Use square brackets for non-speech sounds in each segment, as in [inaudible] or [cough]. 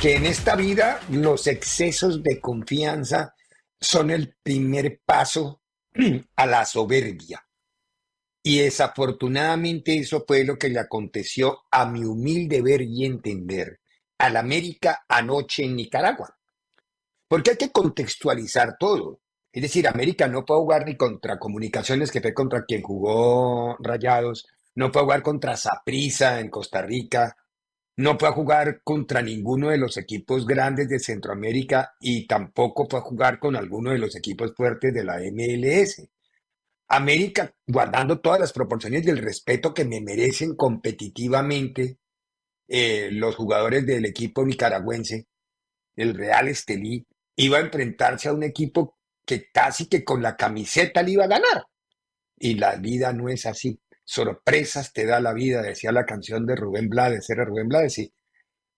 que en esta vida los excesos de confianza son el primer paso a la soberbia. Y desafortunadamente eso fue lo que le aconteció a mi humilde ver y entender al América anoche en Nicaragua. Porque hay que contextualizar todo. Es decir, América no puede jugar ni contra Comunicaciones, que fue contra quien jugó Rayados, no puede jugar contra Saprissa en Costa Rica, no fue a jugar contra ninguno de los equipos grandes de Centroamérica y tampoco fue a jugar con alguno de los equipos fuertes de la MLS. América, guardando todas las proporciones del respeto que me merecen competitivamente eh, los jugadores del equipo nicaragüense, el Real Estelí, iba a enfrentarse a un equipo que casi que con la camiseta le iba a ganar. Y la vida no es así sorpresas te da la vida, decía la canción de Rubén Blades, era Rubén Blades, sí.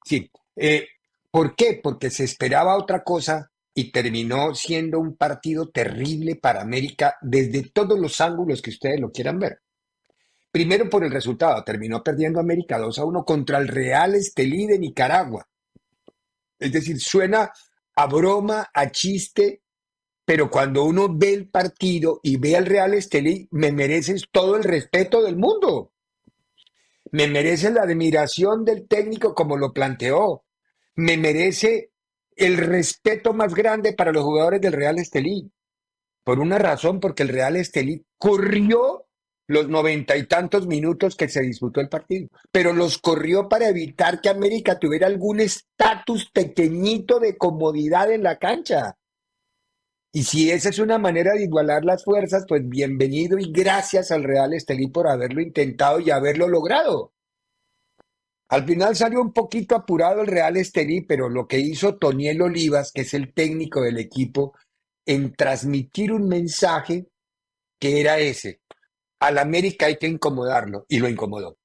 Sí. Eh, ¿Por qué? Porque se esperaba otra cosa y terminó siendo un partido terrible para América desde todos los ángulos que ustedes lo quieran ver. Primero por el resultado, terminó perdiendo América 2 a 1 contra el Real Estelí de Nicaragua. Es decir, suena a broma, a chiste, pero cuando uno ve el partido y ve al Real Estelí, me mereces todo el respeto del mundo. Me merece la admiración del técnico como lo planteó. Me merece el respeto más grande para los jugadores del Real Estelí. Por una razón, porque el Real Estelí corrió los noventa y tantos minutos que se disputó el partido, pero los corrió para evitar que América tuviera algún estatus pequeñito de comodidad en la cancha. Y si esa es una manera de igualar las fuerzas, pues bienvenido y gracias al Real Estelí por haberlo intentado y haberlo logrado. Al final salió un poquito apurado el Real Estelí, pero lo que hizo Toniel Olivas, que es el técnico del equipo, en transmitir un mensaje que era ese. Al América hay que incomodarlo y lo incomodó.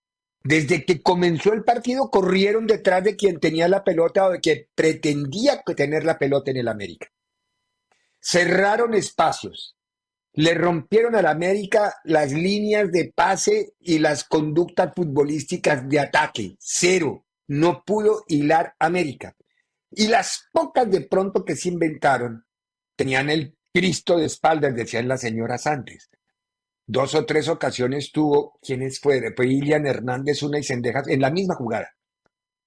Desde que comenzó el partido corrieron detrás de quien tenía la pelota o de quien pretendía tener la pelota en el América cerraron espacios, le rompieron al América las líneas de pase y las conductas futbolísticas de ataque. Cero. No pudo hilar América. Y las pocas de pronto que se inventaron tenían el Cristo de espaldas, decían las señoras antes. Dos o tres ocasiones tuvo, ¿quiénes fue? Fue Ilian Hernández, una y Cendejas, en la misma jugada,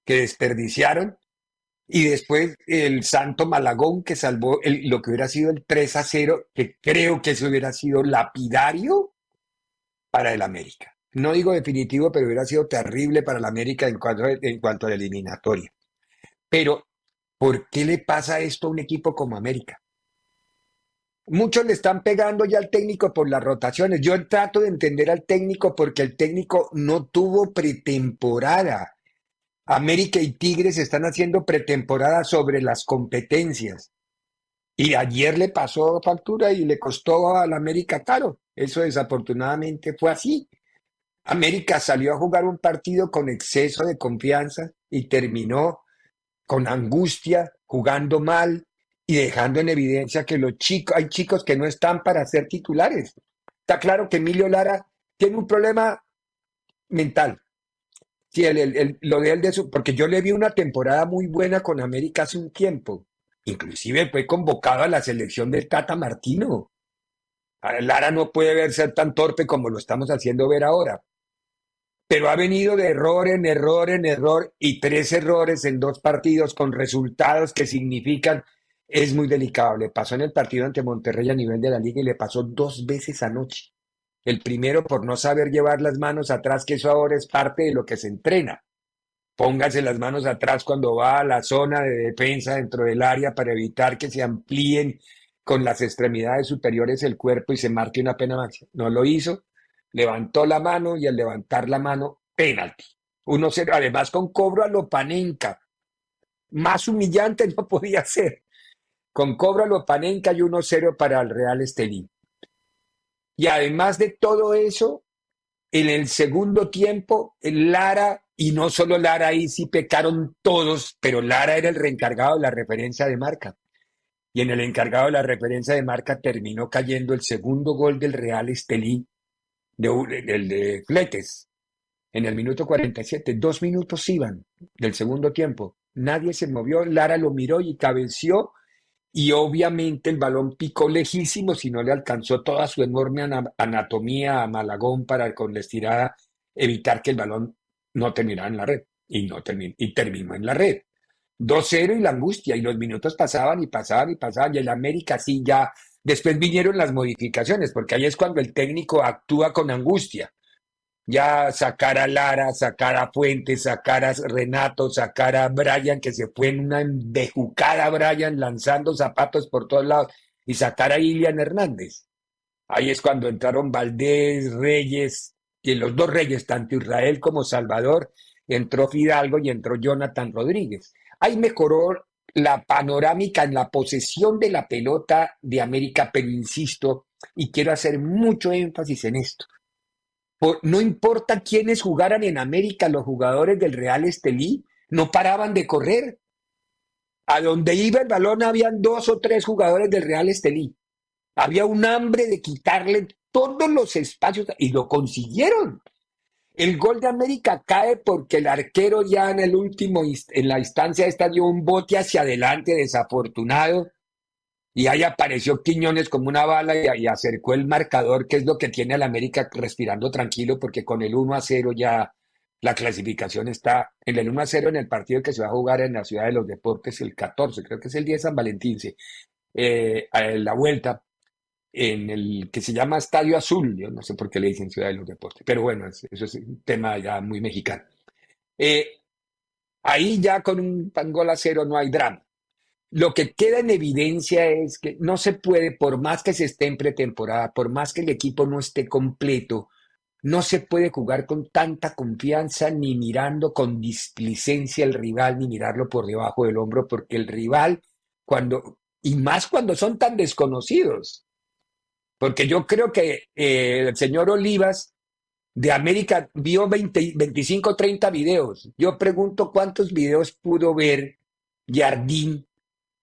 que desperdiciaron y después el Santo Malagón que salvó lo que hubiera sido el 3 a 0, que creo que eso hubiera sido lapidario para el América. No digo definitivo, pero hubiera sido terrible para el América en cuanto, en cuanto a la eliminatoria. Pero, ¿por qué le pasa esto a un equipo como América? Muchos le están pegando ya al técnico por las rotaciones. Yo trato de entender al técnico porque el técnico no tuvo pretemporada América y Tigres están haciendo pretemporada sobre las competencias. Y ayer le pasó factura y le costó al América caro. Eso desafortunadamente fue así. América salió a jugar un partido con exceso de confianza y terminó con angustia, jugando mal y dejando en evidencia que los chicos, hay chicos que no están para ser titulares. Está claro que Emilio Lara tiene un problema mental, Sí, el, lo de él de eso, porque yo le vi una temporada muy buena con América hace un tiempo inclusive fue convocado a la selección del Tata Martino. Lara no puede ver ser tan torpe como lo estamos haciendo ver ahora. Pero ha venido de error en error en error y tres errores en dos partidos con resultados que significan es muy delicado. Le pasó en el partido ante Monterrey a nivel de la liga y le pasó dos veces anoche. El primero por no saber llevar las manos atrás, que eso ahora es parte de lo que se entrena. Póngase las manos atrás cuando va a la zona de defensa dentro del área para evitar que se amplíen con las extremidades superiores del cuerpo y se marque una pena máxima. No lo hizo, levantó la mano y al levantar la mano, penalti. Uno 0 además con cobro a lo panenca. Más humillante [laughs] no podía ser. Con cobro a lo panenca y 1-0 para el Real Estelí. Y además de todo eso, en el segundo tiempo, Lara, y no solo Lara, ahí sí pecaron todos, pero Lara era el reencargado de la referencia de marca. Y en el encargado de la referencia de marca terminó cayendo el segundo gol del Real Estelí, de, de Fletes, en el minuto 47. Dos minutos iban del segundo tiempo. Nadie se movió, Lara lo miró y cabeció y obviamente el balón picó lejísimo si no le alcanzó toda su enorme anatomía a Malagón para con la estirada evitar que el balón no terminara en la red y no terminó, y terminó en la red. 2-0 y la angustia y los minutos pasaban y pasaban y pasaban y el América sí ya después vinieron las modificaciones porque ahí es cuando el técnico actúa con angustia ya sacar a Lara, sacar a Fuentes, sacar a Renato, sacar a Brian, que se fue en una embejucada Brian lanzando zapatos por todos lados, y sacar a Ilian Hernández. Ahí es cuando entraron Valdés, Reyes, y los dos Reyes, tanto Israel como Salvador, entró Fidalgo y entró Jonathan Rodríguez. Ahí mejoró la panorámica en la posesión de la pelota de América, pero insisto, y quiero hacer mucho énfasis en esto no importa quiénes jugaran en América, los jugadores del Real Estelí no paraban de correr. A donde iba el balón habían dos o tres jugadores del Real Estelí. Había un hambre de quitarle todos los espacios y lo consiguieron. El gol de América cae porque el arquero ya en el último, en la instancia esta dio un bote hacia adelante desafortunado y ahí apareció Quiñones como una bala y, acercó el marcador, que es lo que tiene al América respirando tranquilo, porque con el 1 a 0 ya la clasificación está en el 1 a 0 en el partido que se va a jugar en la Ciudad de los Deportes el 14, creo que es el día de San Valentín, eh, la vuelta en el que se llama Estadio Azul, yo no sé por qué le dicen Ciudad de los Deportes, pero bueno, eso es un tema ya muy mexicano. Eh, ahí ya con un gol a cero no hay drama. Lo que queda en evidencia es que no se puede, por más que se esté en pretemporada, por más que el equipo no esté completo, no se puede jugar con tanta confianza ni mirando con displicencia al rival, ni mirarlo por debajo del hombro, porque el rival, cuando, y más cuando son tan desconocidos, porque yo creo que eh, el señor Olivas de América vio 20, 25, 30 videos. Yo pregunto cuántos videos pudo ver Jardín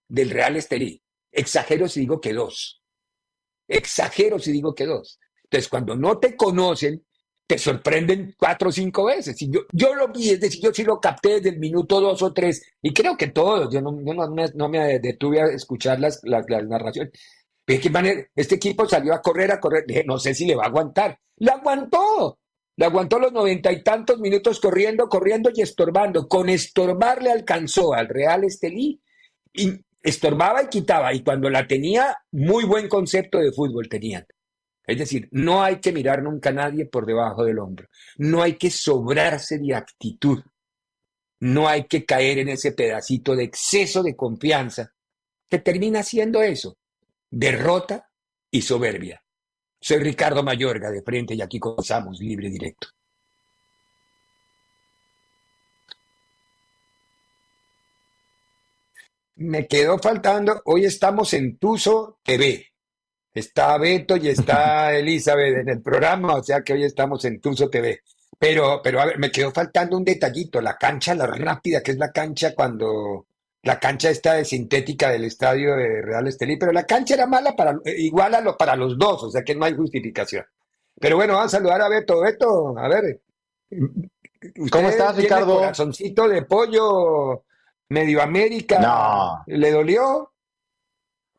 del Real Estelí. Exagero si digo que dos. Exagero si digo que dos. Entonces, cuando no te conocen, te sorprenden cuatro o cinco veces. Y yo, yo lo vi, es decir, yo sí lo capté desde el minuto dos o tres, y creo que todos, yo no, no, me, detuve a escuchar las, las, narraciones. ¿De qué manera? Este equipo salió a correr, a correr. Dije, no sé si le va a aguantar. ¡La aguantó! Le aguantó los noventa y tantos minutos corriendo, corriendo y estorbando. Con estorbar le alcanzó al Real Estelí. Y estorbaba y quitaba, y cuando la tenía, muy buen concepto de fútbol tenían. Es decir, no hay que mirar nunca a nadie por debajo del hombro, no hay que sobrarse de actitud, no hay que caer en ese pedacito de exceso de confianza que termina siendo eso, derrota y soberbia. Soy Ricardo Mayorga de frente y aquí comenzamos libre directo. Me quedó faltando, hoy estamos en Tuso TV. Está Beto y está [laughs] Elizabeth en el programa, o sea que hoy estamos en Tuso TV. Pero, pero a ver, me quedó faltando un detallito, la cancha, la rápida, que es la cancha cuando la cancha está de sintética del estadio de Real Estelí, pero la cancha era mala para, igual a lo, para los dos, o sea que no hay justificación. Pero bueno, vamos a saludar a Beto. Beto, a ver. ¿Cómo estás, Ricardo? Corazoncito de pollo Medio América, ¿le dolió?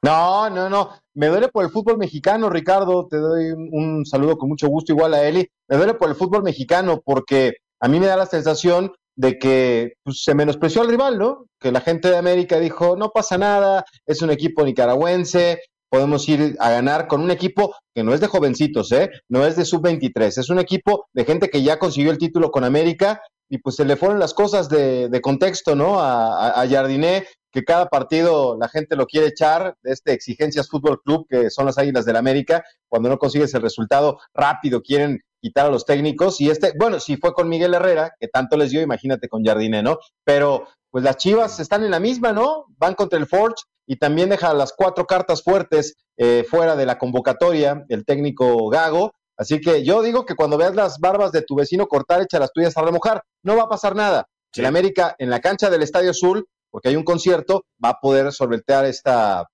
No, no, no. Me duele por el fútbol mexicano, Ricardo. Te doy un, saludo con mucho gusto, igual a Eli. Me duele por el fútbol mexicano porque a mí me da la sensación de que pues, se menospreció al rival, ¿no? Que la gente de América dijo, no pasa nada, es un equipo nicaragüense, podemos ir a ganar con un equipo que no es de jovencitos, ¿eh? No es de sub-23, es un equipo de gente que ya consiguió el título con América y pues se le fueron las cosas de, contexto, ¿no? A, Jardiné, que cada partido la gente lo quiere echar de este Exigencias Fútbol Club, que son las Águilas del América, cuando no consigues el resultado rápido, quieren quitar a los técnicos. Y este, bueno, si fue con Miguel Herrera, que tanto les dio, imagínate con Jardiné, ¿no? Pero pues las Chivas están en la misma, ¿no? Van contra el Forge y también deja las cuatro cartas fuertes eh, fuera de la convocatoria, el técnico Gago. Así que yo digo que cuando veas las barbas de tu vecino cortar, echa las tuyas a remojar. No va a pasar nada. El América en la cancha del Estadio Azul, porque hay un concierto, va a poder solventear esta,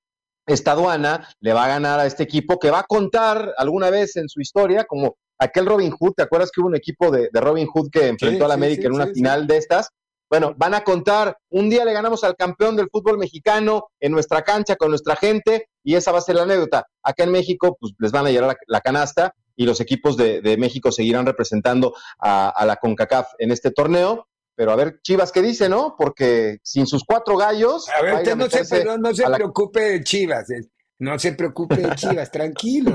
esta aduana, le va a ganar a este equipo que va a contar alguna vez en su historia como aquel Robin Hood. ¿Te acuerdas que hubo un equipo de, Robin Hood que enfrentó a la América en una final de estas? Bueno, van a contar, un día le ganamos al campeón del fútbol mexicano en nuestra cancha con nuestra gente y esa va a ser la anécdota. Acá en México, pues les van a llevar la, canasta y los equipos de, México seguirán representando a, la CONCACAF en este torneo. Pero a ver, Chivas, ¿qué dice, no? Porque sin sus cuatro gallos. A ver, usted no se, no, se preocupe de Chivas. No se preocupe de Chivas, [laughs] tranquilo.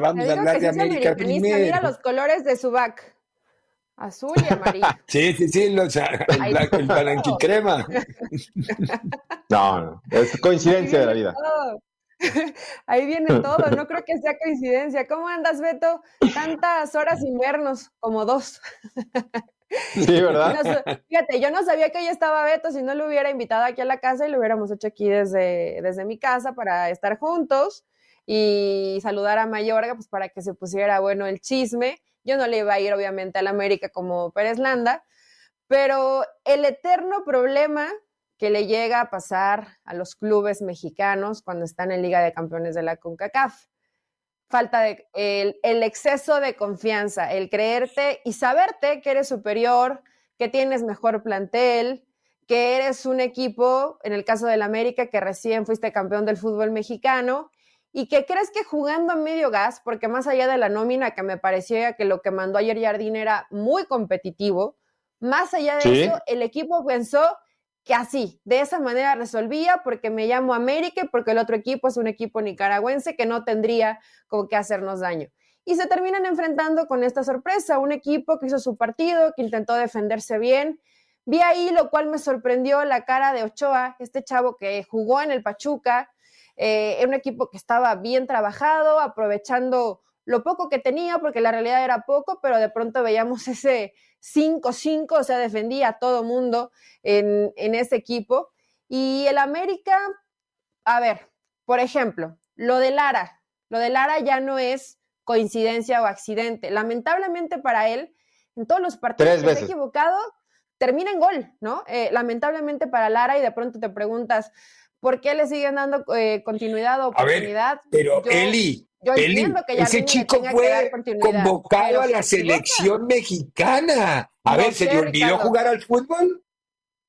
Vamos a hablar de América primero. Mira los colores de su back. Azul y amarillo. [laughs] Sí, sí, sí, los, el, el palanquicrema. [laughs] No, no, es coincidencia de la vida. [laughs] Ahí viene todo, no creo que sea coincidencia. ¿Cómo andas, Beto? Tantas horas sin vernos, como dos. [laughs] Sí, ¿verdad? fíjate, yo no sabía que ya estaba Beto, si no lo hubiera invitado aquí a la casa y lo hubiéramos hecho aquí desde, desde mi casa para estar juntos y saludar a Mayorga, pues para que se pusiera bueno el chisme. Yo no le iba a ir, obviamente, al América como Pérez Landa, pero el eterno problema que le llega a pasar a los clubes mexicanos cuando están en Liga de Campeones de la CONCACAF. Falta de el, el exceso de confianza, el creerte y saberte que eres superior, que tienes mejor plantel, que eres un equipo, en el caso del América, que recién fuiste campeón del fútbol mexicano y que crees que jugando a medio gas, porque más allá de la nómina que me parecía que lo que mandó ayer Jardín era muy competitivo, más allá de eso, el equipo pensó que así, de esa manera resolvía, porque me llamo América y porque el otro equipo es un equipo nicaragüense que no tendría con qué hacernos daño. Y se terminan enfrentando con esta sorpresa, un equipo que hizo su partido, que intentó defenderse bien. Vi ahí, lo cual me sorprendió, la cara de Ochoa, este chavo que jugó en el Pachuca, eh, un equipo que estaba bien trabajado, aprovechando lo poco que tenía, porque la realidad era poco, pero de pronto veíamos [laughs] ese 5-5, o sea, defendía a todo mundo en, en ese equipo. Y el América, a ver, por ejemplo, lo de Lara, lo de Lara ya no es coincidencia o accidente. Lamentablemente para él, en todos los partidos que se ha equivocado, termina en gol, ¿no? Eh, lamentablemente para Lara y de pronto te preguntas, ¿Por qué le siguen dando eh, continuidad o oportunidad? pero Eli, ese chico fue convocado a la selección mexicana. A ver, ¿se le olvidó jugar al fútbol?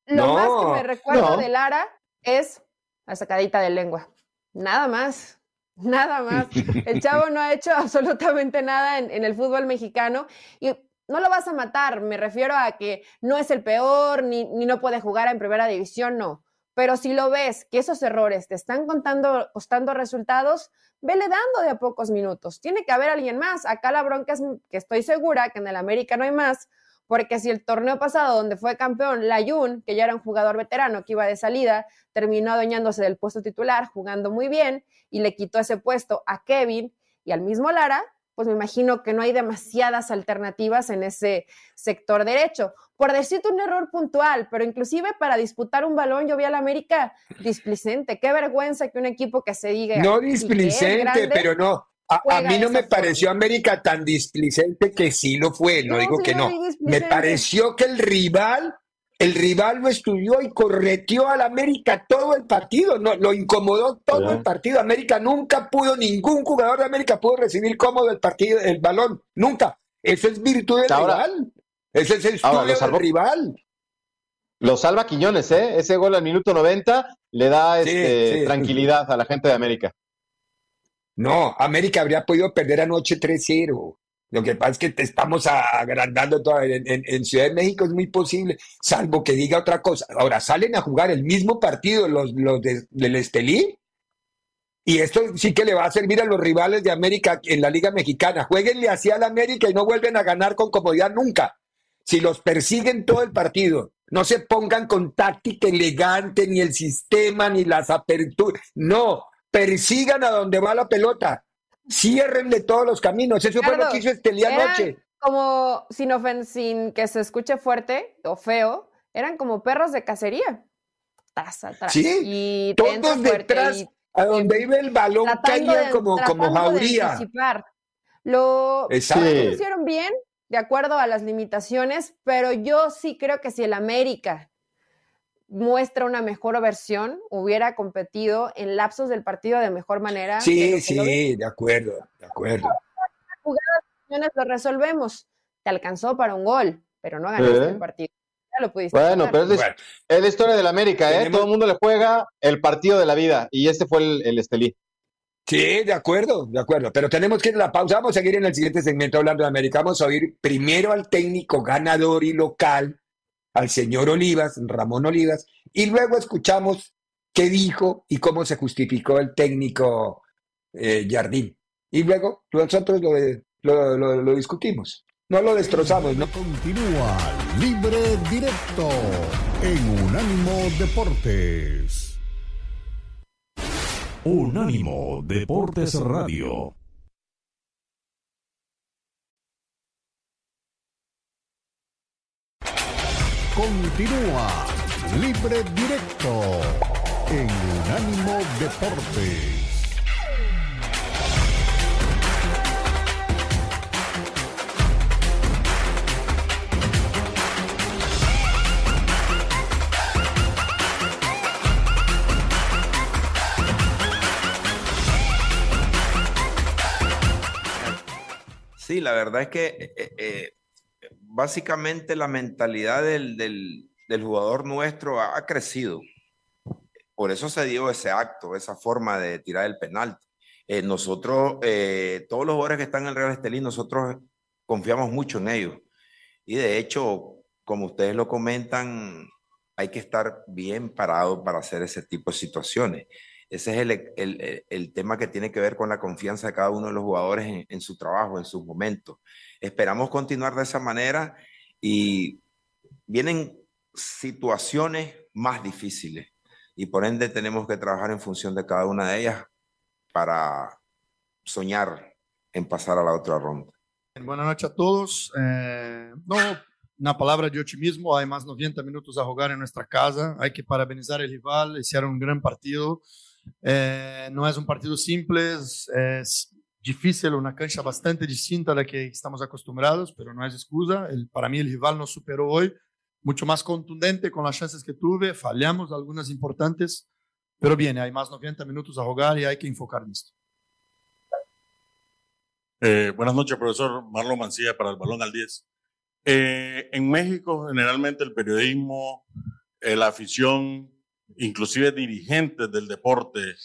Lo más que me recuerdo de Lara es la sacadita de lengua. Nada más. Nada más. El [laughs] chavo no ha hecho absolutamente nada en, en, el fútbol mexicano y no lo vas a matar. Me refiero a que no es el peor ni, ni no puede jugar en primera división, no. Pero si lo ves que esos errores te están contando, costando resultados, vele dando de a pocos minutos. Tiene que haber alguien más. Acá la bronca es que estoy segura que en el América no hay más, porque si el torneo pasado donde fue campeón Layun, que ya era un jugador veterano que iba de salida, terminó adueñándose del puesto titular, jugando muy bien, y le quitó ese puesto a Kevin y al mismo Lara, pues me imagino que no hay demasiadas alternativas en ese sector derecho. Por decirte un error puntual, pero inclusive para disputar un balón, yo vi al América displicente. Qué vergüenza que un equipo que se diga. No displicente, pero no. A, mí no me pareció América tan displicente que sí lo fue, no, digo que no. Me pareció que el rival el rival lo estudió y correteó al América todo el partido, no, lo incomodó todo el partido. América nunca pudo, ningún jugador de América pudo recibir cómodo el partido, el balón, nunca. Eso es virtud del rival. Ese es el estudio del rival. Lo salva Quiñones, ¿eh? Ese gol al minuto 90 le da este, tranquilidad a la gente de América. No, América habría podido perder anoche 3-0. Lo que pasa es que te estamos agrandando todo. En, Ciudad de México es muy posible, salvo que diga otra cosa. Ahora, salen a jugar el mismo partido los, los del Estelí. Y esto sí que le va a servir a los rivales de América en la Liga Mexicana. Jueguenle así al América y no vuelven a ganar con comodidad nunca. Si los persiguen todo el partido, no se pongan con táctica elegante, ni el sistema, ni las aperturas. No, persigan a donde va la pelota Ciérrenle todos los caminos. Eso fue lo que hizo Estelí anoche. Como, sin, sin que se escuche fuerte o feo, eran como perros de cacería. Sí, y todos detrás, a donde iba el balón, caían como, como jauría. Lo, lo hicieron bien, de acuerdo a las limitaciones, pero yo sí creo que si el América muestra una mejor versión, hubiera competido en lapsos del partido de mejor manera. Sí, sí, de acuerdo, de acuerdo. Jugadas, lo resolvemos. Te alcanzó para un gol, pero no ganaste el partido. Ya lo pudiste bueno, pero es, la historia del América, ¿eh? Todo el mundo le juega el partido de la vida y este fue el, el Estelí. Sí, de acuerdo, de acuerdo. Pero tenemos que ir a la pausa. Vamos a seguir en el siguiente segmento hablando de América. Vamos a oír primero al técnico ganador y local al señor Olivas, Ramón Olivas, y luego escuchamos qué dijo y cómo se justificó el técnico eh, Jardín. Y luego nosotros lo, lo, discutimos. No lo destrozamos, ¿no? Continúa libre directo en Unánimo Deportes. Unánimo Deportes Radio. Continúa Libre Directo en Unánimo Deportes. Sí, la verdad es que eh, eh, básicamente la mentalidad del, jugador nuestro ha, crecido. Por eso se dio ese acto, esa forma de tirar el penal. Eh, nosotros, eh, todos los jugadores que están en el Real Estelí, nosotros confiamos mucho en ellos. Y de hecho, como ustedes lo comentan, hay que estar bien parado para hacer ese tipo de situaciones. Ese es el, tema que tiene que ver con la confianza de cada uno de los jugadores en, en su trabajo, en sus momentos. Esperamos continuar de esa manera y vienen situaciones más difíciles y por ende tenemos que trabajar en función de cada una de ellas para soñar en pasar a la otra ronda. Buenas noches a todos. Eh, no, una palabra de optimismo, hay más 90 minutos a jugar en nuestra casa, hay que parabenizar al rival, hicieron un gran partido. Eh, no es un partido simple, es difícil, una cancha bastante distinta a la que estamos acostumbrados, pero no es excusa. Para mí el rival nos superó hoy, mucho más contundente con las chances que tuve, fallamos algunas importantes, pero bien, hay más 90 minutos a jugar y hay que enfocar. Eh, buenas noches, profesor Marlon Mancilla para el Balón al 10. Eh, en México, generalmente el periodismo, eh, la afición, inclusive dirigentes del deporte,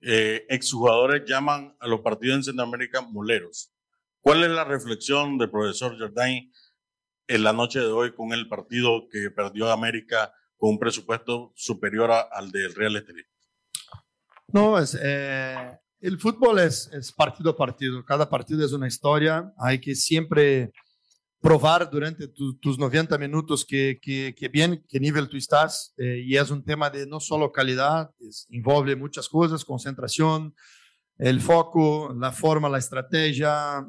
eh, exjugadores llaman a los partidos en Centroamérica moleros. ¿Cuál es la reflexión del profesor Jardín en la noche de hoy con el partido que perdió América con un presupuesto superior al del Real Estelí? No, es, eh, el fútbol es, es partido a partido. Cada partido es una historia. Hay que siempre probar durante tus 90 minutos que, que, que, bien, qué nivel tú estás. Eh, y es un tema de no solo calidad, es, muchas cosas, concentración, el foco, la forma, la estrategia,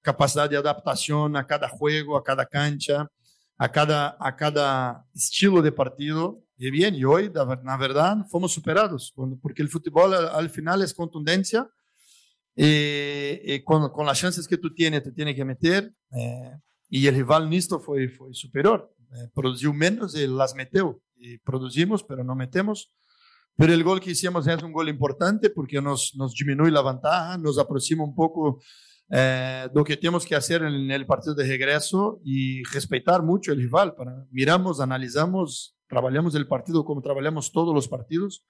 capacidad de adaptación a cada juego, a cada cancha, a cada, a cada estilo de partido. Y bien, y hoy, la verdad, fomos superados, porque el fútbol al final es contundencia. Y, y con, con, las chances que tú tienes, te tiene que meter. Eh, y el rival nisto fue, fue superior. Eh, menos y las metió. Y producimos, pero no metemos. Pero el gol que hicimos es un gol importante porque nos, nos disminuye la ventaja, nos aproxima un poco eh, lo que tenemos que hacer en el partido de regreso y respetar mucho el rival. Para, miramos, analizamos Trabajamos el partido como trabajamos todos los partidos.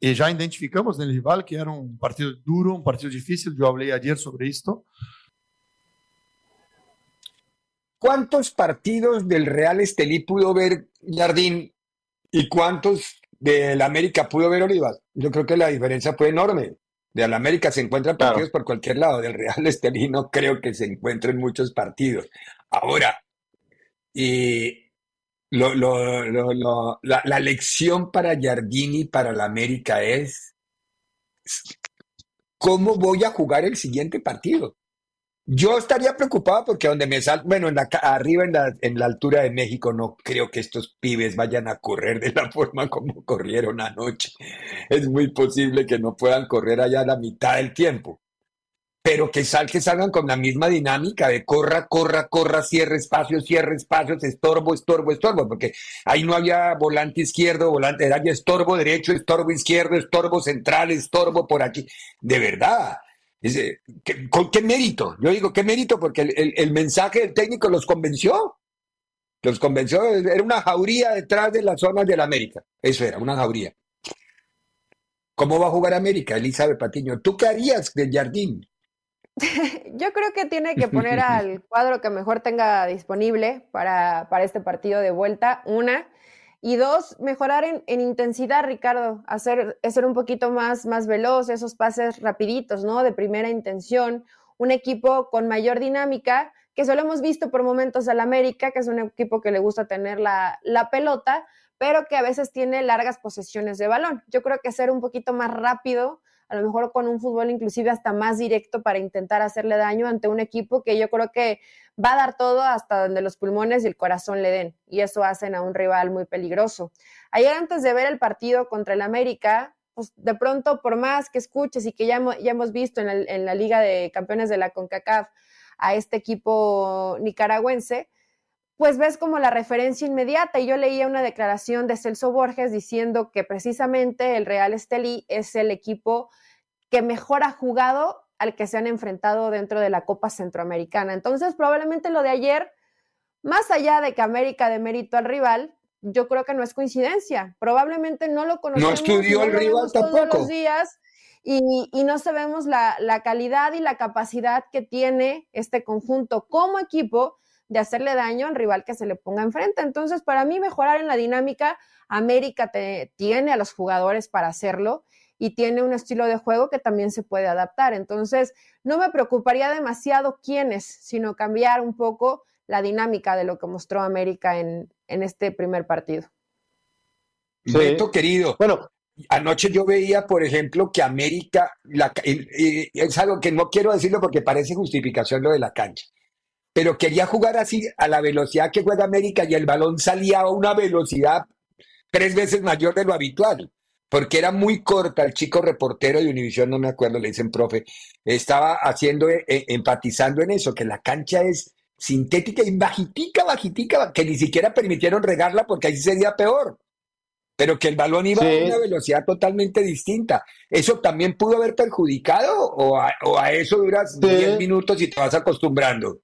Y ya identificamos en el rival que era un partido duro, un partido difícil. Yo hablé ayer sobre esto. ¿Cuántos partidos del Real Estelí pudo ver Jardín y cuántos del América pudo ver Olivas? Yo creo que la diferencia fue enorme. De la América se encuentran partidos por cualquier lado, del Real Estelí no creo que se encuentren muchos partidos. Ahora, y lo, la, la, lección para Jardini, para la América es cómo voy a jugar el siguiente partido. Yo estaría preocupado porque donde me sal, bueno, en la, arriba en la, en la altura de México no creo que estos pibes vayan a correr de la [laughs] forma como corrieron anoche. Es muy posible que no puedan correr allá la mitad del tiempo. Pero que, sal, que salgan con la misma dinámica de corra, corra, corra, cierre espacios, cierre espacios, estorbo, estorbo, estorbo, porque ahí no había volante izquierdo, volante, era estorbo derecho, estorbo izquierdo, estorbo central, estorbo por aquí. De verdad, ¿Con qué mérito? Yo digo, ¿qué mérito? Porque el, mensaje del técnico los convenció. Los convenció, era una jauría detrás de las zonas de la América. Eso era, una jauría. ¿Cómo va a jugar América, Elizabeth Patiño? ¿Tú qué harías del Jardín? [laughs] Yo creo que tiene que poner al cuadro que mejor tenga disponible para, para este partido de vuelta. Una, y dos, mejorar en, intensidad, Ricardo, hacer, ser un poquito más, más veloz, esos pases rapiditos, ¿no? De primera intención, un equipo con mayor dinámica, que solo hemos visto por momentos al América, que es un equipo que le gusta tener la, la pelota, pero que a veces tiene largas posesiones de balón. Yo creo que ser un poquito más rápido, a lo mejor con un fútbol inclusive hasta más directo para intentar hacerle daño ante un equipo que yo creo que va a dar todo hasta donde los pulmones y el corazón le den, y eso hacen a un rival muy peligroso. Ayer antes de ver el partido contra el América, pues de pronto, por más que escuches y que ya, ya hemos visto en, la Liga de Campeones de la CONCACAF a este equipo nicaragüense, pues ves como la referencia inmediata. Y yo leía una declaración de Celso Borges diciendo que precisamente el Real Estelí es el equipo que mejor ha jugado al que se han enfrentado dentro de la Copa Centroamericana. Entonces, probablemente lo de ayer, más allá de que América de mérito al rival, yo creo que no es coincidencia. Probablemente no lo conocemos. No estudió el rival tampoco. Todos los días y, no sabemos la, la calidad y la capacidad que tiene este conjunto como equipo de hacerle daño al rival que se le ponga enfrente. Entonces, para mí, mejorar en la dinámica, América te, tiene a los jugadores para hacerlo y tiene un estilo de juego que también se puede adaptar. Entonces, no me preocuparía demasiado quiénes, sino cambiar un poco la dinámica de lo que mostró América en, este primer partido. Sí. querido, bueno, anoche yo veía, por ejemplo, que América, es algo que no quiero decirlo porque parece justificación lo de la cancha, pero quería jugar así a la velocidad que juega América y el balón salía a una velocidad tres veces mayor de lo habitual porque era muy corta, el chico reportero de Univisión, no me acuerdo, le dicen profe, estaba haciendo, eh, eh, empatizando en eso, que la cancha es sintética y bajitica, bajitica, que ni siquiera permitieron regarla porque ahí sería peor, pero que el balón iba a una velocidad totalmente distinta. ¿Eso también pudo haber perjudicado o a, eso duras 10 minutos y te vas acostumbrando?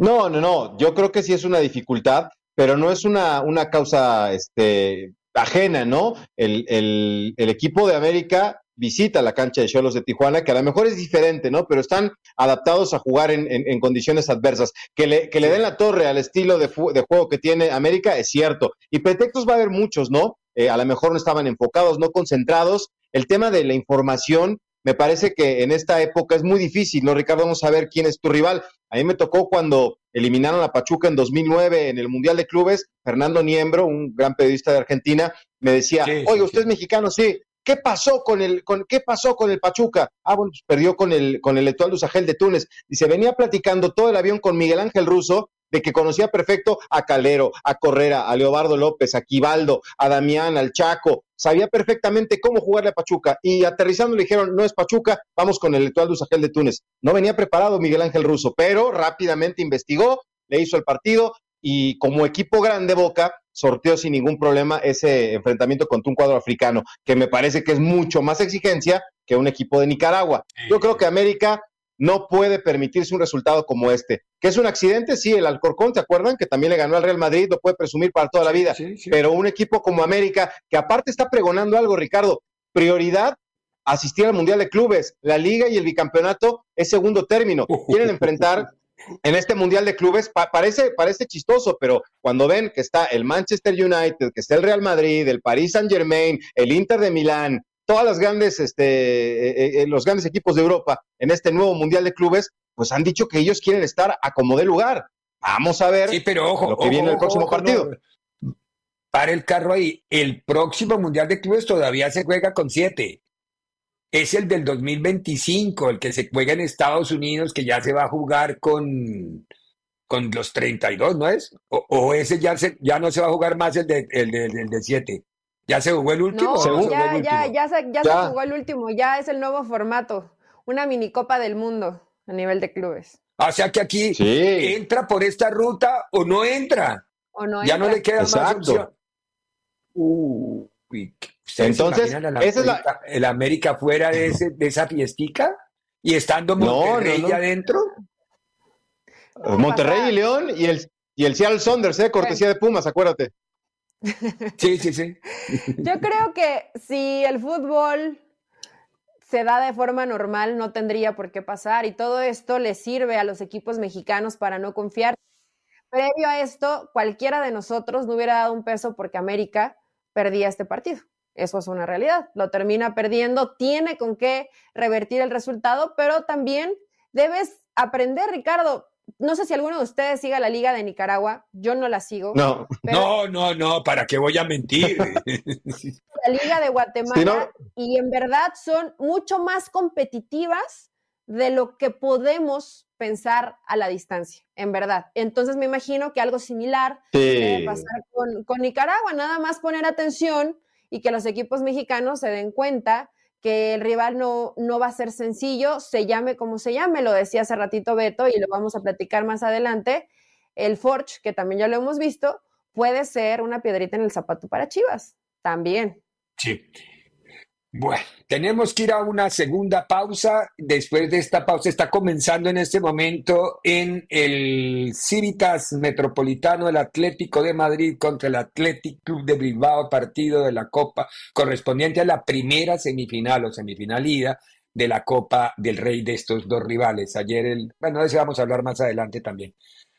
No, no, no, yo creo que sí es una dificultad, pero no es una, una causa este, ajena, ¿no? El, equipo de América visita la cancha de Cholos de Tijuana, que a lo mejor es diferente, ¿no? Pero están adaptados a jugar en, condiciones adversas. Que le, que le, den la torre al estilo de, juego que tiene América es cierto. Y pretextos va a haber muchos, ¿no? Eh, a lo mejor no estaban enfocados, no concentrados. El tema de la información, me parece que en esta época es muy difícil, ¿no, Ricardo? Vamos a ver quién es tu rival. A mí me tocó cuando eliminaron a Pachuca en 2009 en el Mundial de Clubes, Fernando Niembro, un gran periodista de Argentina, me decía, oye, usted es mexicano, sí, ¿qué pasó con el, con, qué pasó con el Pachuca? Ah, bueno, pues perdió con el, con el Etoile Usagel de Túnez. Dice, venía platicando todo el avión con Miguel Ángel Russo, de que conocía perfecto a Calero, a Correra, a Leobardo López, a Quibaldo, a Damián, al Chaco, sabía perfectamente cómo jugarle a Pachuca y aterrizando le dijeron, no es Pachuca, vamos con el Etoile Usagel de Túnez. No venía preparado Miguel Ángel Russo, pero rápidamente investigó, le hizo el partido y como equipo grande Boca sorteó sin ningún problema ese enfrentamiento contra un cuadro africano, que me parece que es mucho más exigencia que un equipo de Nicaragua. Yo creo que América no puede permitirse un resultado como este. Que es un accidente, sí, el Alcorcón, ¿se acuerdan? Que también le ganó al Real Madrid, lo puede presumir para toda la vida. Pero un equipo como América, que aparte está pregonando algo, Ricardo, prioridad asistir al Mundial de Clubes. La liga y el bicampeonato es segundo término. [laughs] Quieren enfrentar en este Mundial de Clubes, parece, parece chistoso, pero cuando ven que está el Manchester United, que está el Real Madrid, el Paris Saint Germain, el Inter de Milán, todas las grandes, este, eh, eh, eh, los grandes equipos de Europa en este nuevo Mundial de Clubes, pues han dicho que ellos quieren estar a como de lugar. Vamos a ver sí, pero ojo, lo que viene el próximo partido. para el carro ahí. El próximo Mundial de Clubes todavía se juega con siete. Es el del 2025, el que se juega en Estados Unidos, que ya se va a jugar con, con los 32, ¿no es? O, ese ya, se, ya no se va a jugar más el de, el de, el de 7. ¿Ya se jugó el último? No, ya, ya, ya, se, ya, se jugó el último, ya es el nuevo formato, una minicopa del mundo a nivel de clubes. O sea que aquí entra por esta ruta o no entra. O no ya no le queda más opción. Entonces, esa es la... el América fuera de, ese, de esa fiestica y estando Monterrey no, adentro. Monterrey y León y el, y el Seattle Saunders, ¿eh? cortesía de Pumas, acuérdate. Sí, sí, sí. [laughs] Yo creo que si el fútbol se da de forma normal, no tendría por qué pasar y todo esto le sirve a los equipos mexicanos para no confiar. Previo a esto, cualquiera de nosotros no hubiera dado un peso porque América perdía este partido. Eso es una realidad. Lo termina perdiendo, tiene con qué revertir el resultado, pero también debes aprender, Ricardo, no sé si alguno de ustedes siga la Liga de Nicaragua, yo no la sigo. No, no, no, no, ¿para qué voy a mentir? [laughs] la Liga de Guatemala y en verdad son mucho más competitivas de lo que podemos pensar a la distancia, en verdad. Entonces me imagino que algo similar debe pasar con, con Nicaragua, nada más poner atención y que los equipos mexicanos se den cuenta que el rival no, no va a ser sencillo, se llame como se llame, lo decía hace ratito Beto y lo vamos a platicar más adelante. El Forge, que también ya lo hemos visto, puede ser una piedrita en el zapato para Chivas, también. Sí. Bueno, tenemos que ir a una segunda pausa. Después de esta pausa está comenzando en este momento en el Civitas Metropolitano el Atlético de Madrid contra el Athletic Club de Bilbao, partido de la Copa correspondiente a la primera semifinal o semifinal ida de la Copa del Rey de estos dos rivales. Ayer el, bueno, de eso vamos a hablar más adelante también.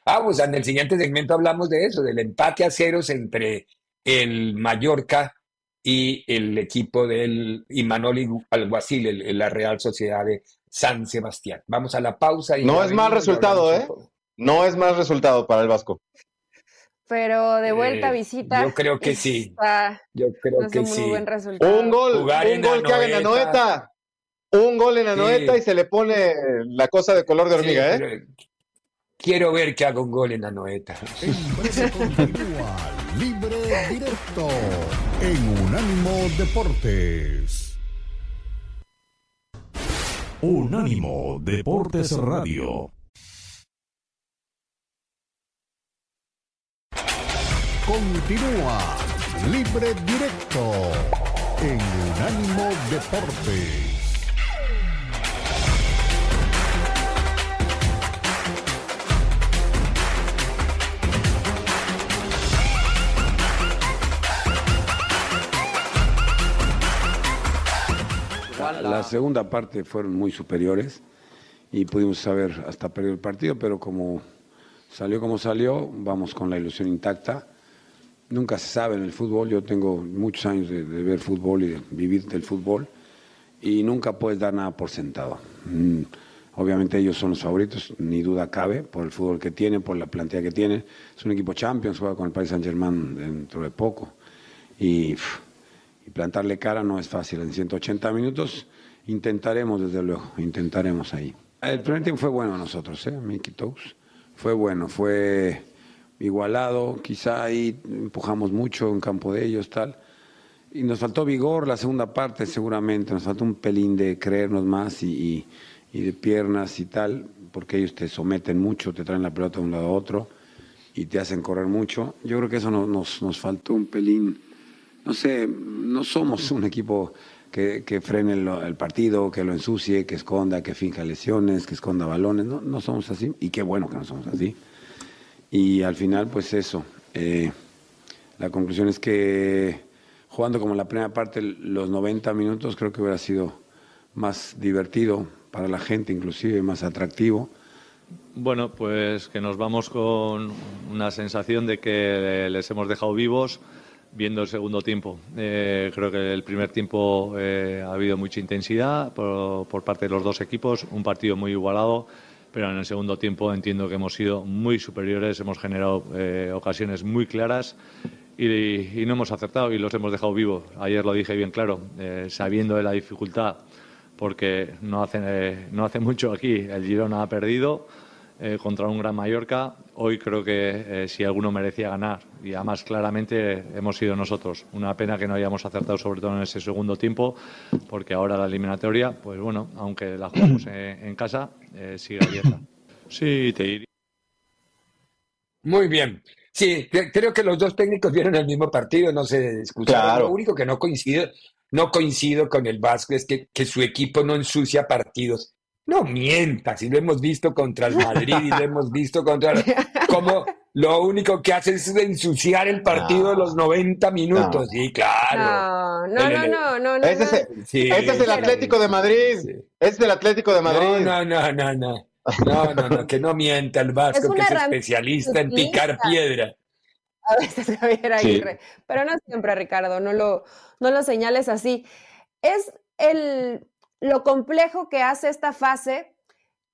Ah, pues en el siguiente segmento hablamos de eso, del empate a ceros entre el Mallorca y el equipo del Imanol Alguacil, la Real Sociedad de San Sebastián. Vamos a la pausa. Y no es mal resultado, ¿eh? No es mal resultado para el Vasco. Pero de vuelta a eh, visita. Yo creo que sí. Yo creo que sí. Un gol, un gol que haga en la noeta. Un gol en la noeta y se le pone la cosa de color de hormiga, ¿eh? Quiero ver que haga un gol en la noeta. libre directo en Unánimo Deportes. Unánimo Deportes Radio. Continúa libre directo en Unánimo Deportes. La segunda parte fueron muy superiores y pudimos saber hasta perder el partido, pero como salió como salió, vamos con la ilusión intacta. Nunca se sabe en el fútbol, yo tengo muchos años de, ver fútbol y de vivir del fútbol y nunca puedes dar nada por sentado. Mm, obviamente ellos son los favoritos, ni duda cabe, por el fútbol que tienen, por la plantilla que tienen. Es un equipo Champions, juega con el Paris Saint Germain dentro de poco. Y y plantarle cara no es fácil. En 180 minutos intentaremos, desde luego, intentaremos ahí. El primer tiempo fue bueno a nosotros, ¿eh? Mickey Toes. Fue bueno, fue igualado, quizá ahí empujamos mucho en campo de ellos, tal. Y nos faltó vigor la segunda parte, seguramente. Nos faltó un pelín de creernos más y, de piernas y tal, porque ellos te someten mucho, te traen la pelota de un lado a otro y te hacen correr mucho. Yo creo que eso nos, nos faltó un pelín no sé, no somos un equipo que, que frene el, partido, que lo ensucie, que esconda, que finja lesiones, que esconda balones. No, no somos así y qué bueno que no somos así. Y al final, pues eso. eh, la conclusión es que jugando como la primera parte, los 90 minutos, creo que hubiera sido más divertido para la gente, inclusive más atractivo. Bueno, pues que nos vamos con una sensación de que les hemos dejado vivos viendo el segundo tiempo. Eh, creo que el primer tiempo eh, ha habido mucha intensidad por, por parte de los dos equipos, un partido muy igualado, pero en el segundo tiempo entiendo que hemos sido muy superiores, hemos generado eh, ocasiones muy claras y, y no hemos acertado y los hemos dejado vivos. Ayer lo dije bien claro, eh, sabiendo de la dificultad, porque no hace, eh, no hace mucho aquí el Girona ha perdido eh, contra un gran Mallorca. Hoy creo que eh, si alguno merecía ganar, y además claramente hemos sido nosotros. Una pena que no hayamos acertado, sobre todo en ese segundo tiempo, porque ahora la eliminatoria, pues bueno, aunque la jugamos en, en casa, eh, sigue abierta. Sí, te. Muy bien. Sí, cre- creo que los dos técnicos vieron el mismo partido, no se escucharon. Claro. Lo único que no coincido, no coincido con el Vasco es que, que su equipo no ensucia partidos. No mienta, si lo hemos visto contra el Madrid y lo hemos visto contra... el- [laughs] Como lo único que hace es ensuciar el partido de los 90 minutos. Sí, claro. No, no, no, no, no, no. Ese es, no. el- Sí, ese es el sí, Atlético de Madrid. sí. Ese es el Atlético de Madrid. No, no, no, no, no. No, no, no, que no mienta el Vasco, Es que es especialista en picar piedra. a veces Javier Aguirre, pero no siempre, Ricardo, no lo, no lo señales así. Es el, lo complejo que hace esta fase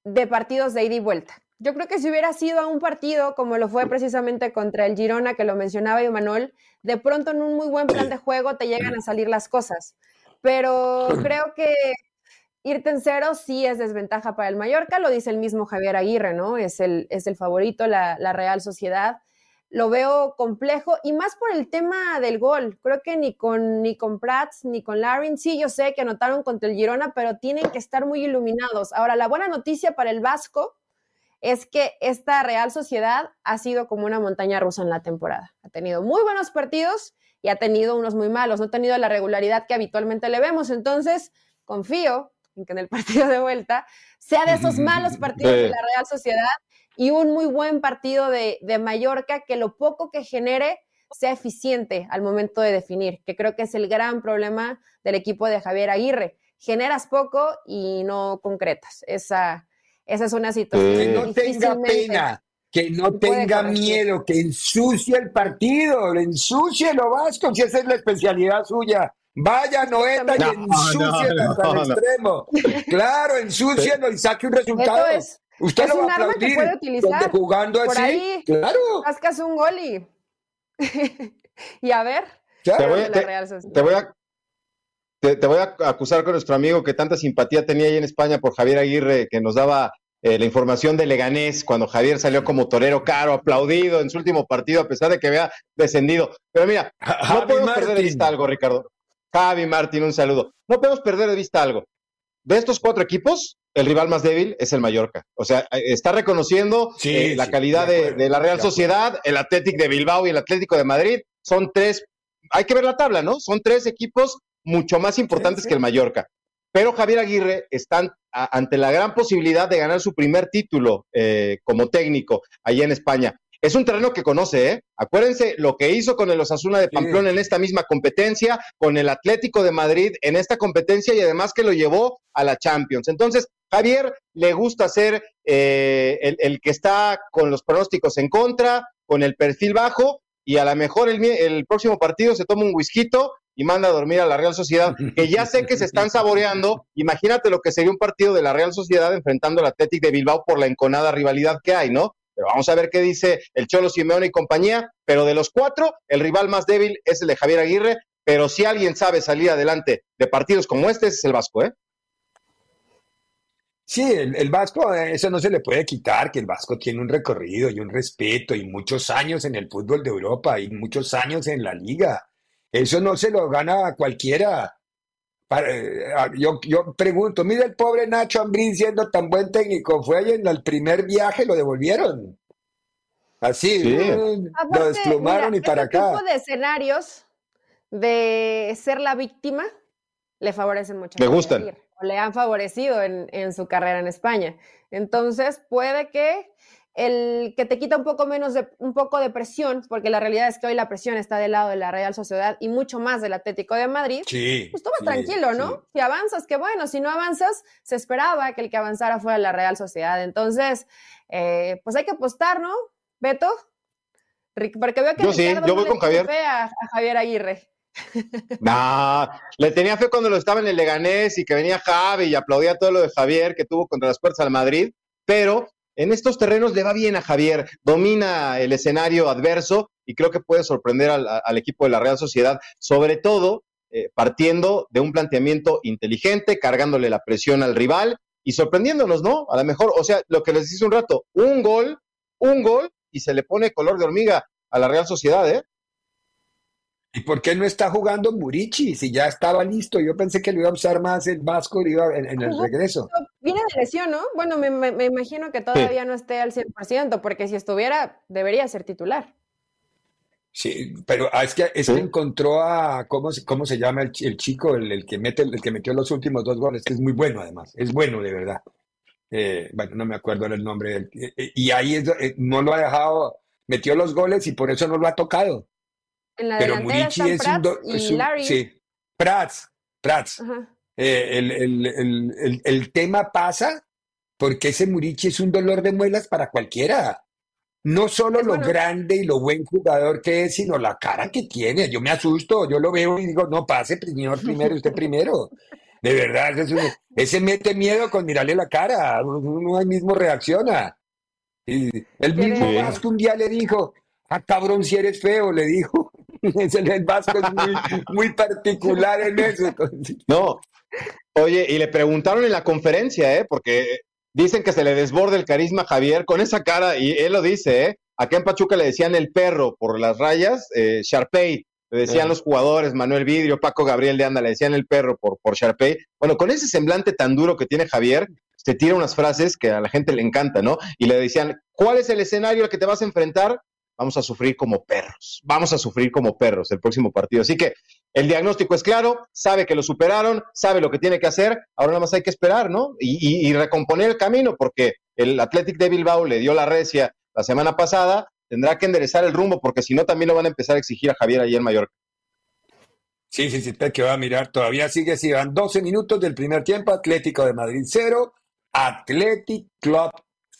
de partidos de ida y vuelta. Yo creo que si hubiera sido a un partido como lo fue precisamente contra el Girona, que lo mencionaba Emanuel, de pronto en un muy buen plan de juego te llegan a salir las cosas. Pero creo que irte en cero sí es desventaja para el Mallorca, lo dice el mismo Javier Aguirre, ¿no? Es el, es el favorito, la, la Real Sociedad lo veo complejo y más por el tema del gol. Creo que ni con, ni con Prats ni con Larin, sí, yo sé que anotaron contra el Girona, pero tienen que estar muy iluminados. Ahora, la buena noticia para el Vasco es que esta Real Sociedad ha sido como una montaña rusa en la temporada. Ha tenido muy buenos partidos y ha tenido unos muy malos. No ha tenido la regularidad que habitualmente le vemos. Entonces, confío en que en el [laughs] partido de vuelta sea de esos malos partidos de la Real Sociedad y un muy buen partido de, de Mallorca que lo poco que genere sea eficiente al momento de definir, que creo que es el gran problema del equipo de Javier Aguirre. Generas poco y no concretas. Esa, esa es una situación. Que no tenga pena, que no tenga corregir. miedo, que ensucie el partido, le ensucie lo vasco, si esa es la especialidad suya. Vaya Noeta y No, no, hasta el extremo. Claro, [laughs] ensúcielo y saque un resultado. Esto es, Usted es lo un arma que puede utilizar jugando por así, ahí. claro, rascas un gol y, [laughs] y a ver. claro. Te voy a- la te-. Te voy a te, te voy a acusar con nuestro amigo que tanta simpatía tenía ahí en España por Javier Aguirre, que nos daba eh, la información de Leganés cuando Javier salió como torero caro, aplaudido en su último partido, a pesar de que había descendido. Pero mira, no Javi podemos perder de vista algo, Ricardo. Javi Martín, un saludo. No podemos perder de vista algo. De estos cuatro equipos, el rival más débil es el Mallorca. O sea, está reconociendo Sí, eh, la sí, calidad de de, acuerdo, de la Real. Sociedad, el Atlético de Bilbao y el Atlético de Madrid. Son tres, hay que ver la tabla, ¿no? Son tres equipos mucho más importantes sí. que el Mallorca. Pero Javier Aguirre está ante la gran posibilidad de ganar su primer título eh, como técnico allá en España. Es un terreno que conoce, ¿eh? Acuérdense lo que hizo con el Osasuna de Pamplona en esta misma competencia, con el Atlético de Madrid en esta competencia y además que lo llevó a la Champions. Entonces, Javier le gusta ser eh, el, el que está con los pronósticos en contra, con el perfil bajo y a lo mejor el, el próximo partido se toma un whisky y manda a dormir a la Real Sociedad, que ya sé que se están saboreando. Imagínate lo que sería un partido de la Real Sociedad enfrentando al Atlético de Bilbao por la enconada rivalidad que hay, ¿no? Pero vamos a ver qué dice el Cholo Simeone y compañía. Pero de los cuatro, el rival más débil es el de Javier Aguirre. Pero si alguien sabe salir adelante de partidos como este, es el Vasco, ¿eh? Sí, el, el Vasco, eh, eso no se le puede quitar, que el Vasco tiene un recorrido y un respeto y muchos años en el fútbol de Europa y muchos años en la liga. Eso no se lo gana cualquiera. Para- eh, yo, yo pregunto, mira el pobre Nacho Ambrín siendo tan buen técnico, fue ahí en el primer viaje, lo devolvieron. Así, Sí. lo Aparte, desplumaron mira, y para este acá. tipo de escenarios de ser la víctima le favorecen mucho. Me gustan. o le han favorecido en, en su carrera en España. Entonces, puede que el que te quita un poco menos de un poco de presión, porque la realidad es que hoy la presión está del lado de la Real Sociedad y mucho más del Atlético de Madrid. Sí. Pues toma tranquilo, ¿no? Si avanzas, qué bueno. Si no avanzas, se esperaba que el que avanzara fuera la Real Sociedad. Entonces, eh, pues hay que apostar, ¿no? Beto. Porque veo que yo sí, yo voy con Javier. A, a Javier Aguirre. No, le tenía fe cuando lo estaba en el Leganés y que venía Javi y aplaudía todo lo de Javier que tuvo contra las puertas al Madrid, pero en estos terrenos le va bien a Javier, domina el escenario adverso y creo que puede sorprender al, equipo de la Real Sociedad, sobre todo eh, partiendo de un planteamiento inteligente, cargándole la presión al rival y sorprendiéndonos, ¿no? A lo mejor, o sea, lo que les dice un rato, un gol, un gol y se le pone color de hormiga a la Real Sociedad, ¿eh? ¿Y por qué no está jugando Murici si ya estaba listo? Yo pensé que lo iba a usar más el Vasco iba en, el regreso. Viene de lesión, ¿no? Bueno, me, imagino que todavía no esté al 100%, porque si estuviera, debería ser titular. Sí, pero ah, es que, es encontró a, ¿cómo, cómo se llama el, chico, el, que mete, el que metió los últimos dos goles? Que es muy bueno además, es bueno de verdad. Eh, bueno, no me acuerdo el nombre. Eh, eh, y ahí no lo ha dejado, metió los goles y por eso no lo ha tocado. En la Pero Murici es un, y Larry. Sí, Prats, Prats. Eh, el, el, el, el, tema pasa porque ese Murici es un dolor de muelas para cualquiera. No solo lo grande y lo buen jugador que es, sino la cara que tiene. Yo me asusto, yo lo veo y digo, no, pase, señor, primero, usted primero. De verdad, ese mete miedo con mirarle la cara, uno ahí mismo reacciona. Y el mismo Vasco un día le dijo, ah, cabrón, si eres feo, le dijo. El Vasco es muy, muy particular en eso. [laughs] No, oye, y le preguntaron en la conferencia, ¿eh? Porque dicen que se le desborde el carisma a Javier con esa cara, y él lo dice, ¿eh? Acá en Pachuca le decían el perro por las rayas, eh, Sharpay, le decían los jugadores, Manuel Vidrio, Paco Gabriel de Anda, le decían el perro por, por Sharpay. Bueno, con ese semblante tan duro que tiene Javier, se tira unas frases que a la gente le encanta, ¿no? Y le decían, ¿cuál es el escenario al que te vas a enfrentar? Vamos a sufrir como perros, vamos a sufrir como perros el próximo partido. Así que el diagnóstico es claro, sabe que lo superaron, sabe lo que tiene que hacer, ahora nada más hay que esperar, ¿no? Y, recomponer el camino, porque el Athletic de Bilbao le dio la recia la semana pasada, tendrá que enderezar el rumbo, porque si no también lo van a empezar a exigir a Javier ayer en Mallorca. Sí, sí, sí, que va a mirar, todavía sigue, si van 12 minutos del primer tiempo, Atlético de Madrid 0, Athletic Club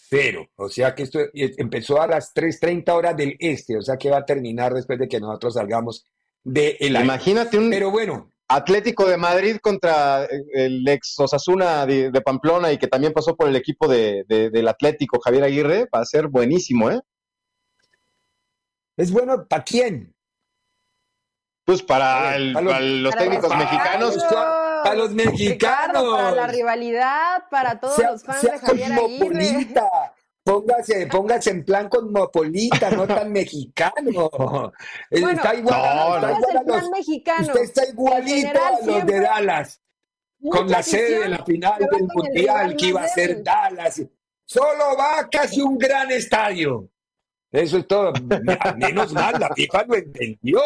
cero. O sea que esto empezó a las 3.30 horas del este, o sea que va a terminar después de que nosotros salgamos de el Imagínate un Pero bueno. Atlético de Madrid contra el ex Osasuna de, Pamplona y que también pasó por el equipo de, del Atlético, Javier Aguirre, va a ser buenísimo, ¿eh? ¿Es bueno para quién? Pues para, los, técnicos mexicanos para los mexicanos. para la rivalidad, para todos los fans de Javier Aguirre. Póngase, póngase en plan cosmopolita, no tan mexicano. [laughs] está igual, no, está igual el plan mexicano. Usted está igualito a los de Dallas, con la sede de la final del Mundial que iba a ser Dallas. Solo va casi un gran estadio. Eso es todo. Menos mal, la FIFA lo entendió.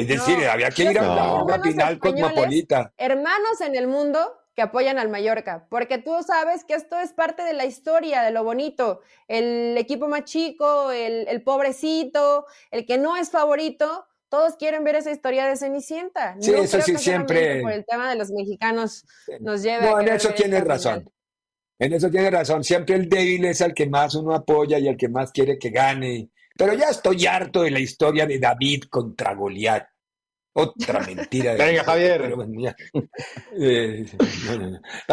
Es decir, había que ir a una final cosmopolita. Hermanos en el mundo que apoyan al Mallorca, porque tú sabes que esto es parte de la historia, de lo bonito. El equipo más chico, el, pobrecito, el que no es favorito, todos quieren ver esa historia de Cenicienta. Sí, eso sí, siempre. Por el tema de los mexicanos nos lleva. No, en eso tienes razón. En eso tienes razón. Siempre el débil es el que más uno apoya y el que más quiere que gane. Pero ya estoy harto de la historia de David contra Goliat. Otra mentira. Venga, Javier. Eh,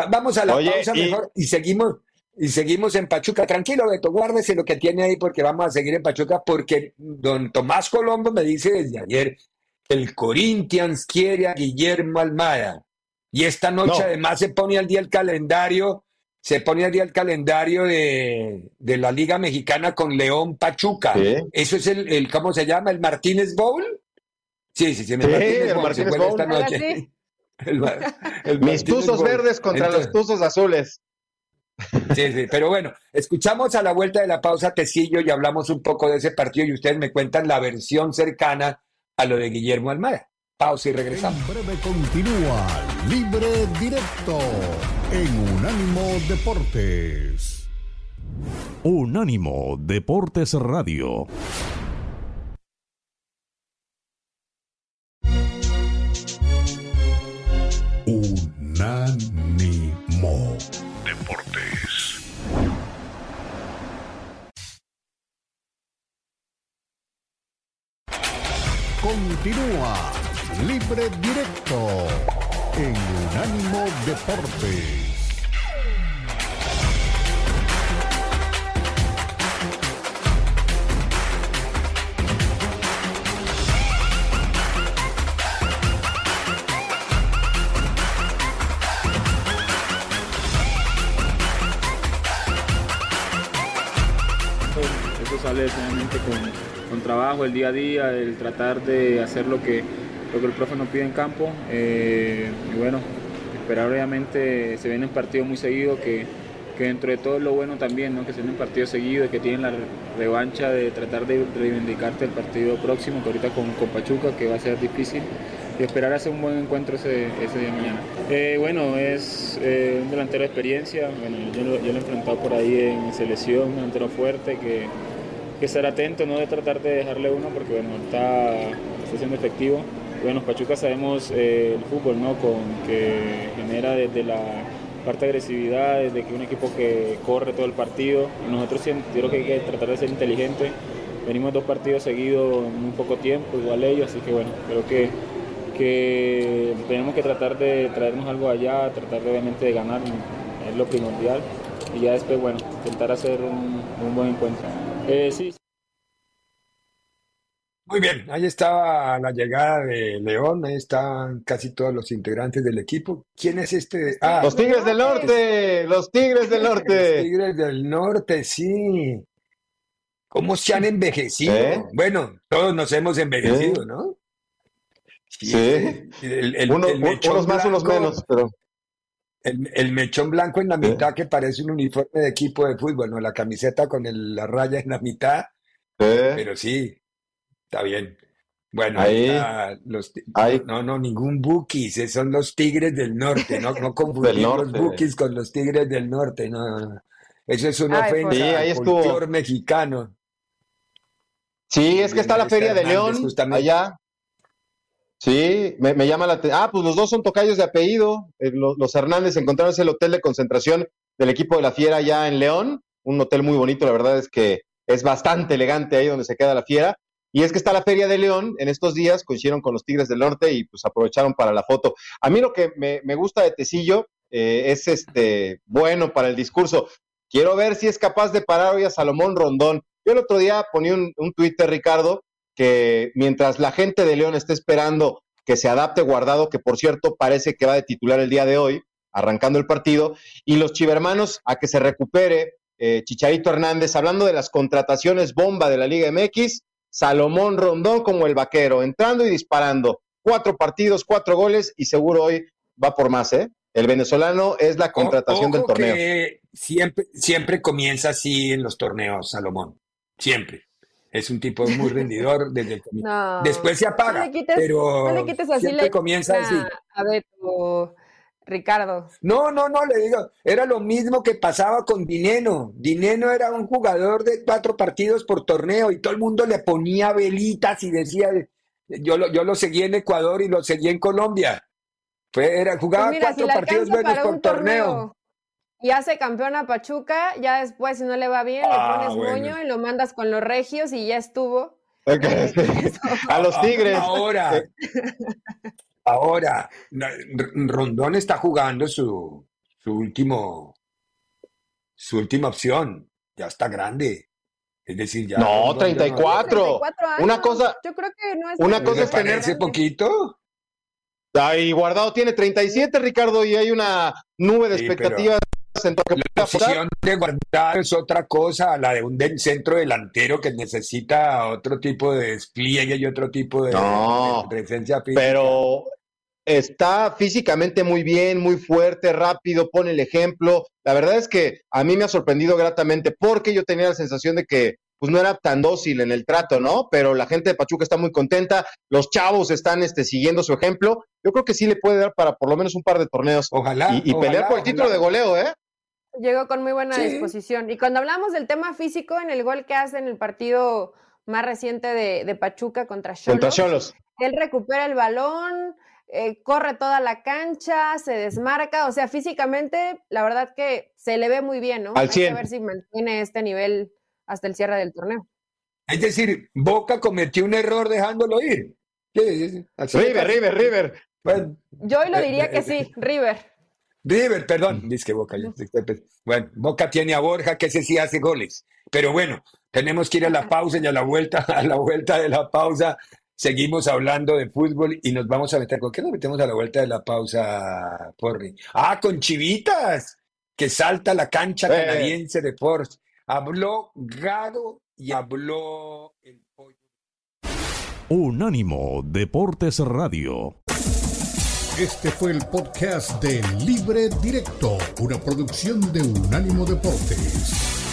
vamos a la pausa mejor y seguimos y seguimos en Pachuca. Tranquilo, Beto, guárdese lo que tiene ahí porque vamos a seguir en Pachuca porque don Tomás Colombo me dice desde ayer el Corinthians quiere a Guillermo Almada y esta noche además se pone al día el calendario se pone al día el calendario de, la Liga Mexicana con León Pachuca. Eso es el, ¿cómo se llama? ¿El Martínez Bowl? Sí, sí, sí, el Martínez, Bowl, esta noche. Mis tuzos verdes contra los tuzos azules. Sí, sí, pero bueno, escuchamos a la vuelta de la pausa Tecillo y hablamos un poco de ese partido y ustedes me cuentan la versión cercana a lo de Guillermo Almada. Pausa y regresamos. En breve continúa Libre Directo en Unánimo Deportes. Unánimo Deportes Radio. Unánimo Deportes. Continúa Libre Directo en Unánimo Deportes. Sale con, con trabajo, el día a día, el tratar de hacer lo que, lo que el profe nos pide en campo. Eh, y bueno, esperar obviamente, se vienen partidos muy seguidos que, que dentro de todo lo bueno también, ¿no? que se vienen partidos seguidos, que tienen la revancha de tratar de reivindicarte el partido próximo, que ahorita con, con Pachuca, que va a ser difícil y esperar hacer un buen encuentro ese, ese día de mañana. Eh, bueno, es eh, un delantero de experiencia, bueno, yo, lo- yo lo he enfrentado por ahí en selección, un delantero fuerte que, que estar atento, no de tratar de dejarle uno porque bueno, está, está siendo efectivo. Bueno, Pachuca sabemos eh, el fútbol, ¿no? Con, que genera desde la parte de agresividad, desde que un equipo que corre todo el partido. Nosotros creo que hay que tratar de ser inteligente. Venimos dos partidos seguidos en muy poco tiempo, igual ellos, así que bueno, creo que que tenemos que tratar de traernos algo allá, tratar de, obviamente de ganar, es lo primordial, y ya después, bueno, intentar hacer un, un buen encuentro. Eh, sí, Muy bien, ahí estaba la llegada de León, ahí están casi todos los integrantes del equipo. ¿Quién es este? Ah, Los Tigres del Norte, los Tigres del [laughs] los Norte. Tigres del Norte, sí. ¿Cómo se han envejecido? ¿Eh? Bueno, todos nos hemos envejecido, ¿no? Sí. El, el- Uno- el unos más, unos menos, pero El, el mechón blanco en la mitad que parece un uniforme de equipo de fútbol, ¿no? La camiseta con la raya en la mitad, pero sí, está bien. Bueno, Ahí. está los, Ahí. no, no, ningún Bukis, esos son los Tigres del Norte, no, no [laughs] confundir Del los. Bukis con los Tigres del Norte, no, no, no. Eso es una Ay, ofensa Sí, ahí estuvo. mexicano. Sí, es que está la Feria de Hernández, León justamente. allá. Sí, me, me llama la atención. Ah, pues los dos son tocayos de apellido. Eh, lo- los, Hernández encontraron el hotel de concentración del equipo de la Fiera allá en León. Un hotel muy bonito, la verdad es que es bastante elegante ahí donde se queda la Fiera. Y es que está la Feria de León en estos días, coincidieron con los Tigres del Norte y pues aprovecharon para la foto. A mí lo que me, gusta de Tecillo eh, es este bueno para el discurso. Quiero ver si es capaz de parar hoy a Salomón Rondón. Yo el otro día ponía un, un Twitter, Ricardo, que mientras la gente de León esté esperando que se adapte Guardado, que por cierto parece que va de titular el día de hoy, arrancando el partido, y los chivermanos a que se recupere eh, Chicharito Hernández, hablando de las contrataciones bomba de la Liga MX, Salomón Rondón como el vaquero, entrando y disparando. Cuatro partidos, cuatro goles y seguro hoy va por más, ¿eh? El venezolano es la contratación del Ojo torneo. que siempre, siempre comienza así en los torneos, Salomón. Siempre. Es un tipo muy rendidor [laughs] desde el comienzo. No. Después se apaga, No le quites, pero no le quites así siempre la comienza así. a Beto, Ricardo. No, no, no, le digo, era lo mismo que pasaba con Dineno. Dineno era un jugador de cuatro partidos por torneo y todo el mundo le ponía velitas y decía, yo lo, yo lo seguí en Ecuador y lo seguí en Colombia. Fue, era, jugaba Pues mira, cuatro partidos buenos por torneo. torneo y hace campeón a Pachuca, ya después, si no le va bien, Ah, le pones bueno. moño y lo mandas con los regios y ya estuvo. [laughs] a los Tigres. Ahora, ahora, Rondón está jugando su, su último, su última opción. Ya está grande. Es decir, ya. No, Rondón ya 34. 34 años. Una cosa- Yo creo que no es una cosa es ¿Me tener- parece poquito? Ay, Guardado tiene 37, Ricardo, y hay una nube de Sí, expectativas en lo que La posición de guardar es otra cosa, a la de un del centro delantero que necesita otro tipo de despliegue y otro tipo de, No, de presencia física. Pero está físicamente muy bien, muy fuerte, rápido, pone el ejemplo. La verdad es que a mí me ha sorprendido gratamente porque yo tenía la sensación de que pues no era tan dócil en el trato, ¿no? Pero la gente de Pachuca está muy contenta, los chavos están este, siguiendo su ejemplo. Yo creo que sí le puede dar para por lo menos un par de torneos. Ojalá. Y, y ojalá, pelear por el título ojalá. de goleo, ¿eh? Llegó con muy buena Sí. disposición. Y cuando hablamos del tema físico, en el gol que hace en el partido más reciente de, de Pachuca contra Contra Xolos, Cholos. él recupera el balón, eh, corre toda la cancha, se desmarca, o sea, físicamente, la verdad que se le ve muy bien, ¿no? Al Hay que 100. ver si mantiene este nivel hasta el cierre del torneo. Es decir, Boca cometió un error dejándolo ir. River. River, River. Bueno, Yo hoy lo Eh, diría eh, que eh, sí, River. River, perdón, dice que Boca. Bueno, Boca tiene a Borja, que ese sí hace goles. Pero bueno, tenemos que ir a la pausa y a la vuelta, [laughs] a la vuelta de la pausa seguimos hablando de fútbol y nos vamos a meter. ¿Con qué nos metemos a la vuelta de la pausa, Porri? Ah, con Chivitas, que salta la cancha Eh. canadiense de Force. Habló Gado y habló el pollo. Unánimo Deportes Radio. Este fue el podcast de Libre Directo, una producción de Unánimo Deportes.